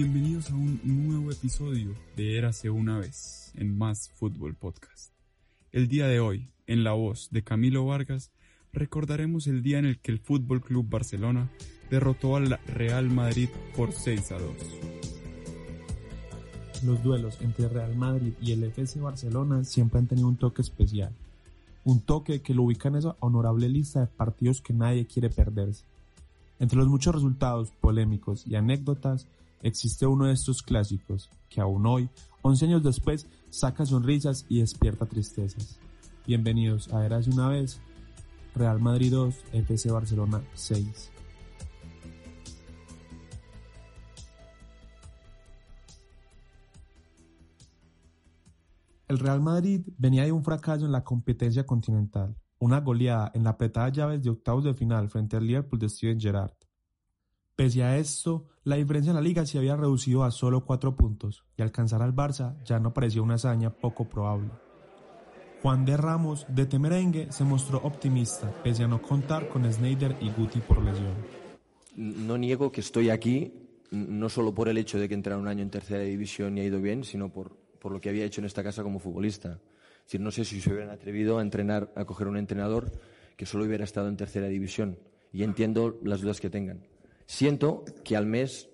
Bienvenidos a un nuevo episodio de Érase una vez en Más Fútbol Podcast. El día de hoy, en la voz de Camilo Vargas, recordaremos el día en el que el Fútbol Club Barcelona derrotó al Real Madrid por 6 a 2. Los duelos entre Real Madrid y el FC Barcelona siempre han tenido un toque especial. Un toque que lo ubica en esa honorable lista de partidos que nadie quiere perderse. Entre los muchos resultados polémicos y anécdotas, existe uno de estos clásicos que aún hoy, 11 años después, saca sonrisas y despierta tristezas. Bienvenidos a Eras una vez, Real Madrid 2, FC Barcelona 6. El Real Madrid venía de un fracaso en la competencia continental, una goleada en la apretada llaves de octavos de final frente al Liverpool de Steven Gerrard. Pese a esto, la diferencia en la liga se había reducido a solo cuatro puntos y alcanzar al Barça ya no parecía una hazaña poco probable. Juan de Ramos, de Temerengue, se mostró optimista, pese a no contar con Snyder y Guti por lesión. No niego que estoy aquí, no solo por el hecho de que entré un año en tercera división y ha ido bien, sino por, por lo que había hecho en esta casa como futbolista. Es no sé si se hubieran atrevido a entrenar, a coger un entrenador que solo hubiera estado en tercera división. Y entiendo las dudas que tengan. Siento que al mes,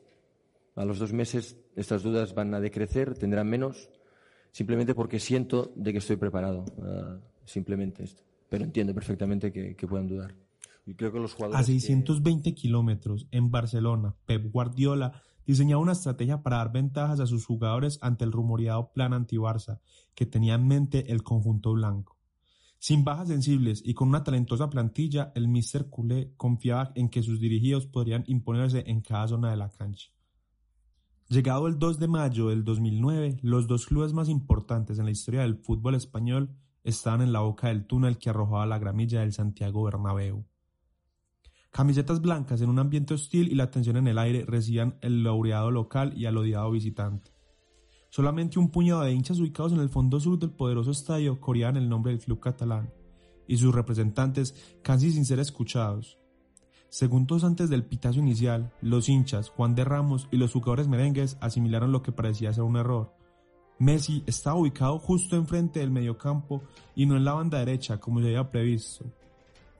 a los dos meses, estas dudas van a decrecer, tendrán menos, simplemente porque siento de que estoy preparado. Uh, simplemente esto. Pero entiendo perfectamente que, que puedan dudar. Y creo que los jugadores a 620 que... kilómetros en Barcelona, Pep Guardiola diseñaba una estrategia para dar ventajas a sus jugadores ante el rumoreado plan anti-Barça que tenía en mente el conjunto blanco. Sin bajas sensibles y con una talentosa plantilla, el Mr. Culé confiaba en que sus dirigidos podrían imponerse en cada zona de la cancha. Llegado el 2 de mayo del 2009, los dos clubes más importantes en la historia del fútbol español estaban en la boca del túnel que arrojaba la gramilla del Santiago Bernabéu. Camisetas blancas en un ambiente hostil y la tensión en el aire recibían el laureado local y al odiado visitante. Solamente un puñado de hinchas ubicados en el fondo sur del poderoso estadio coreaban el nombre del club catalán, y sus representantes casi sin ser escuchados. Segundos antes del pitazo inicial, los hinchas, Juan de Ramos y los jugadores merengues asimilaron lo que parecía ser un error. Messi estaba ubicado justo enfrente del mediocampo y no en la banda derecha como se había previsto.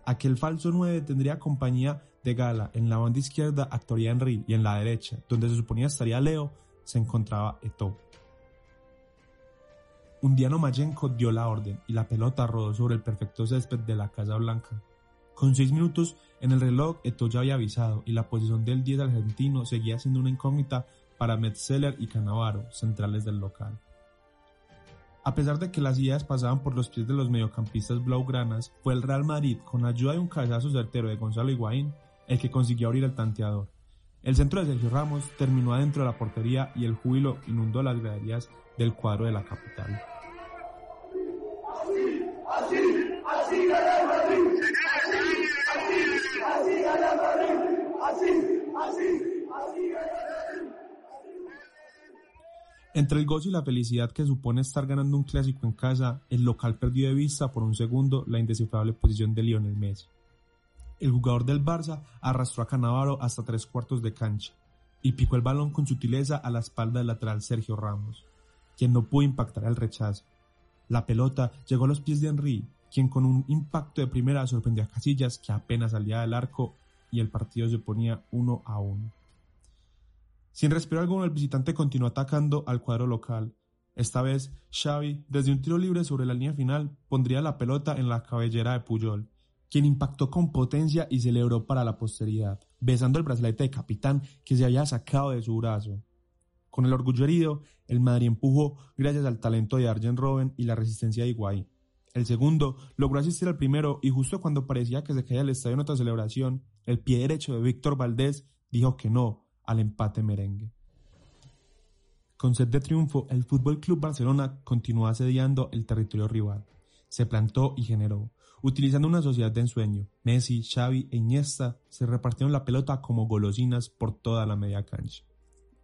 Aquel falso 9 tendría compañía de Gala, en la banda izquierda actuaría Henry y en la derecha, donde se suponía estaría Leo, se encontraba Eto'o. Undiano Mayenko dio la orden y la pelota rodó sobre el perfecto césped de la Casa Blanca. Con seis minutos en el reloj, Eto'o ya había avisado y la posición del 10 argentino seguía siendo una incógnita para Metzeler y Canavaro, centrales del local. A pesar de que las ideas pasaban por los pies de los mediocampistas blaugranas, fue el Real Madrid, con ayuda de un cabezazo certero de Gonzalo Higuaín, el que consiguió abrir el tanteador. El centro de Sergio Ramos terminó adentro de la portería y el júbilo inundó las graderías del cuadro de la capital. Entre el gozo y la felicidad que supone estar ganando un clásico en casa, el local perdió de vista por un segundo la indescifrable posición de Lionel Messi. El jugador del Barça arrastró a Canavaro hasta tres cuartos de cancha y picó el balón con sutileza a la espalda del lateral Sergio Ramos, quien no pudo impactar el rechazo. La pelota llegó a los pies de Henry, quien con un impacto de primera sorprendió a Casillas, que apenas salía del arco y el partido se ponía uno a uno. Sin respiro alguno, el visitante continuó atacando al cuadro local. Esta vez, Xavi, desde un tiro libre sobre la línea final, pondría la pelota en la cabellera de Puyol, quien impactó con potencia y celebró para la posteridad, besando el brazalete de capitán que se había sacado de su brazo. Con el orgullo herido, el Madrid empujó gracias al talento de Arjen Robben y la resistencia de Higuaín. El segundo logró asistir al primero y justo cuando parecía que se caía el estadio en otra celebración, el pie derecho de Víctor Valdés dijo que no al empate merengue. Con sed de triunfo, el Fútbol Club Barcelona continuó asediando el territorio rival. Se plantó y generó. Utilizando una sociedad de ensueño, Messi, Xavi e Iniesta se repartieron la pelota como golosinas por toda la media cancha.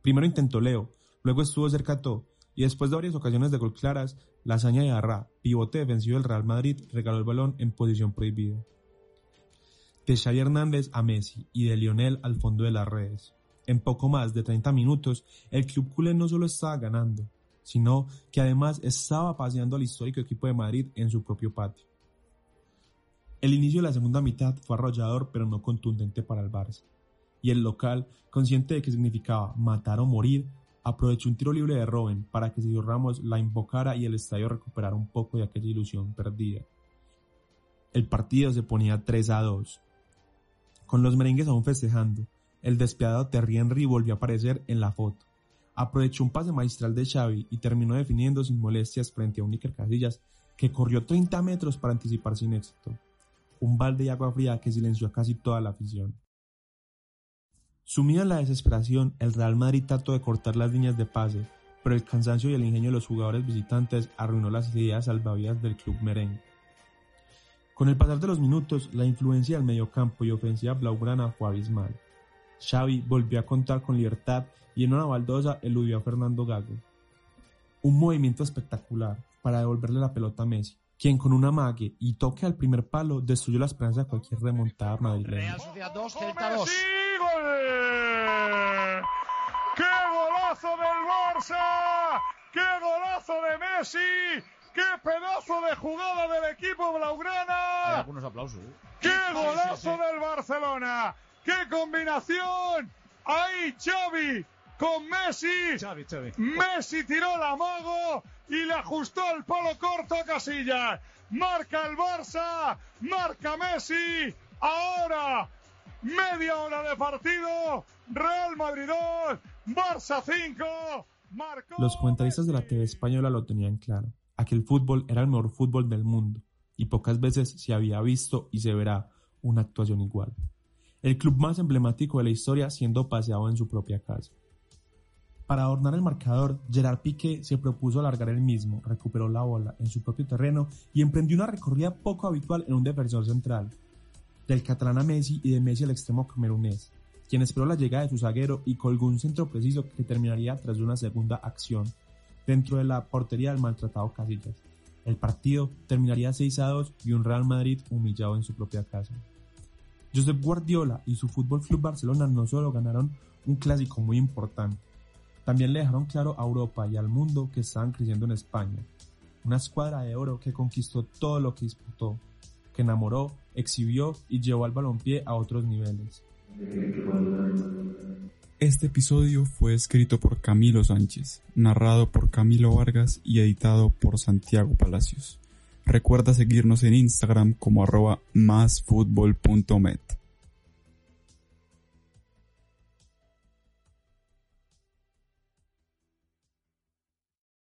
Primero intentó Leo, luego estuvo cerca todo, y después de varias ocasiones de gol claras, la hazaña de Arra, pivote defensivo del Real Madrid, regaló el balón en posición prohibida. De Xavi Hernández a Messi y de Lionel al fondo de las redes. En poco más de 30 minutos, el club culé no solo estaba ganando, sino que además estaba paseando al histórico equipo de Madrid en su propio patio. El inicio de la segunda mitad fue arrollador pero no contundente para el Barça, y el local, consciente de que significaba matar o morir, aprovechó un tiro libre de Robben para que Sergio Ramos la invocara y el estadio recuperara un poco de aquella ilusión perdida. El partido se ponía 3 a 2. Con los merengues aún festejando, el despiadado Terry Henry volvió a aparecer en la foto. Aprovechó un pase magistral de Xavi y terminó definiendo sin molestias frente a un Iker Casillas que corrió 30 metros para anticipar sin éxito. Un balde de agua fría que silenció a casi toda la afición. Sumido en la desesperación, el Real Madrid trató de cortar las líneas de pase, pero el cansancio y el ingenio de los jugadores visitantes arruinó las ideas salvavidas del club merengue. Con el pasar de los minutos, la influencia del mediocampo y ofensiva blaugrana fue abismal. Xavi volvió a contar con libertad y en una baldosa eludió a Fernando Gago. Un movimiento espectacular para devolverle la pelota a Messi, quien con una mague y toque al primer palo destruyó la esperanza de cualquier remontada madrileña. ¡Qué golazo del Barça! ¡Qué golazo de Messi! ¡Qué pedazo de jugada del equipo blaugrana! algunos aplausos. ¿eh? ¡Qué golazo del Barcelona! ¡Qué combinación! Ahí Xavi con Messi. Xavi, Xavi. Messi tiró la mago y le ajustó el palo corto a Casillas. Marca el Barça, marca Messi. Ahora media hora de partido, Real Madrid 2, Barça 5. Los comentaristas de la TV española lo tenían claro. Aquel fútbol era el mejor fútbol del mundo y pocas veces se había visto y se verá una actuación igual. El club más emblemático de la historia siendo paseado en su propia casa. Para adornar el marcador, Gerard Piqué se propuso alargar el mismo, recuperó la bola en su propio terreno y emprendió una recorrida poco habitual en un defensor central, del catalán a Messi y de Messi al extremo camerunés, quien esperó la llegada de su zaguero y colgó un centro preciso que terminaría tras una segunda acción dentro de la portería del maltratado Casillas. El partido terminaría 6 a 2 y un Real Madrid humillado en su propia casa. Josep Guardiola y su Fútbol Club Barcelona no solo ganaron un clásico muy importante, también le dejaron claro a Europa y al mundo que estaban creciendo en España. Una escuadra de oro que conquistó todo lo que disputó, que enamoró, exhibió y llevó al balompié a otros niveles. Este episodio fue escrito por Camilo Sánchez, narrado por Camilo Vargas y editado por Santiago Palacios. Recuerda seguirnos en Instagram como arroba másfutbol.met.